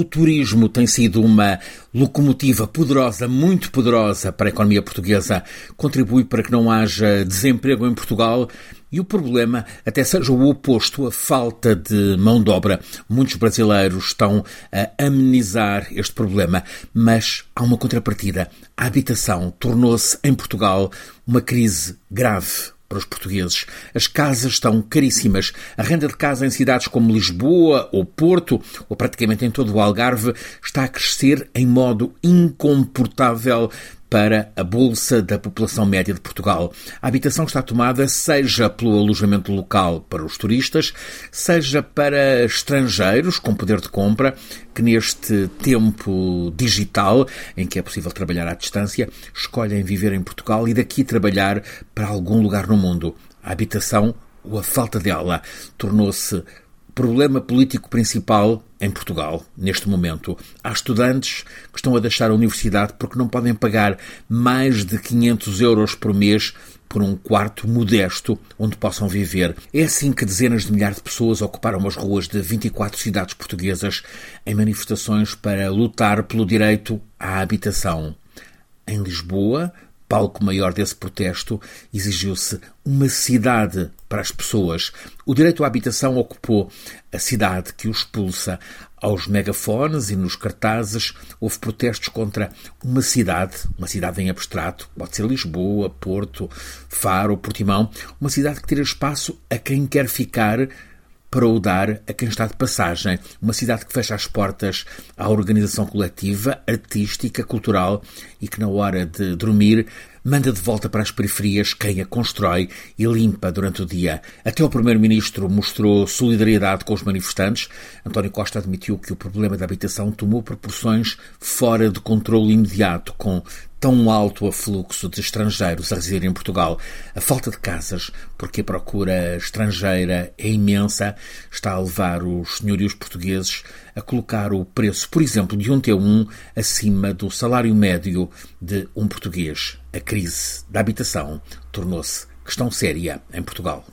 O turismo tem sido uma locomotiva poderosa, muito poderosa para a economia portuguesa. Contribui para que não haja desemprego em Portugal e o problema até seja o oposto, a falta de mão de obra. Muitos brasileiros estão a amenizar este problema, mas há uma contrapartida. A habitação tornou-se em Portugal uma crise grave para os portugueses. As casas estão caríssimas. A renda de casa em cidades como Lisboa ou Porto, ou praticamente em todo o Algarve, está a crescer em modo incomportável para a bolsa da população média de Portugal. A habitação está tomada seja pelo alojamento local para os turistas, seja para estrangeiros com poder de compra que neste tempo digital em que é possível trabalhar à distância, escolhem viver em Portugal e daqui trabalhar para algum lugar no mundo. A habitação ou a falta dela tornou-se problema político principal em Portugal, neste momento. Há estudantes que estão a deixar a universidade porque não podem pagar mais de 500 euros por mês por um quarto modesto onde possam viver. É assim que dezenas de milhares de pessoas ocuparam as ruas de 24 cidades portuguesas em manifestações para lutar pelo direito à habitação. Em Lisboa, palco maior desse protesto, exigiu-se uma cidade para as pessoas. O direito à habitação ocupou a cidade que o expulsa. Aos megafones e nos cartazes houve protestos contra uma cidade, uma cidade em abstrato, pode ser Lisboa, Porto, Faro, Portimão, uma cidade que tira espaço a quem quer ficar para o dar a quem está de passagem. Uma cidade que fecha as portas à organização coletiva, artística, cultural e que, na hora de dormir, manda de volta para as periferias quem a constrói e limpa durante o dia. Até o Primeiro-Ministro mostrou solidariedade com os manifestantes. António Costa admitiu que o problema da habitação tomou proporções fora de controle imediato, com tão alto afluxo de estrangeiros a residir em Portugal. A falta de casas, porque a procura estrangeira é imensa, está a levar os senhorios portugueses a colocar o preço, por exemplo, de um T1 acima do salário médio de um português. A crise da habitação tornou-se questão séria em Portugal.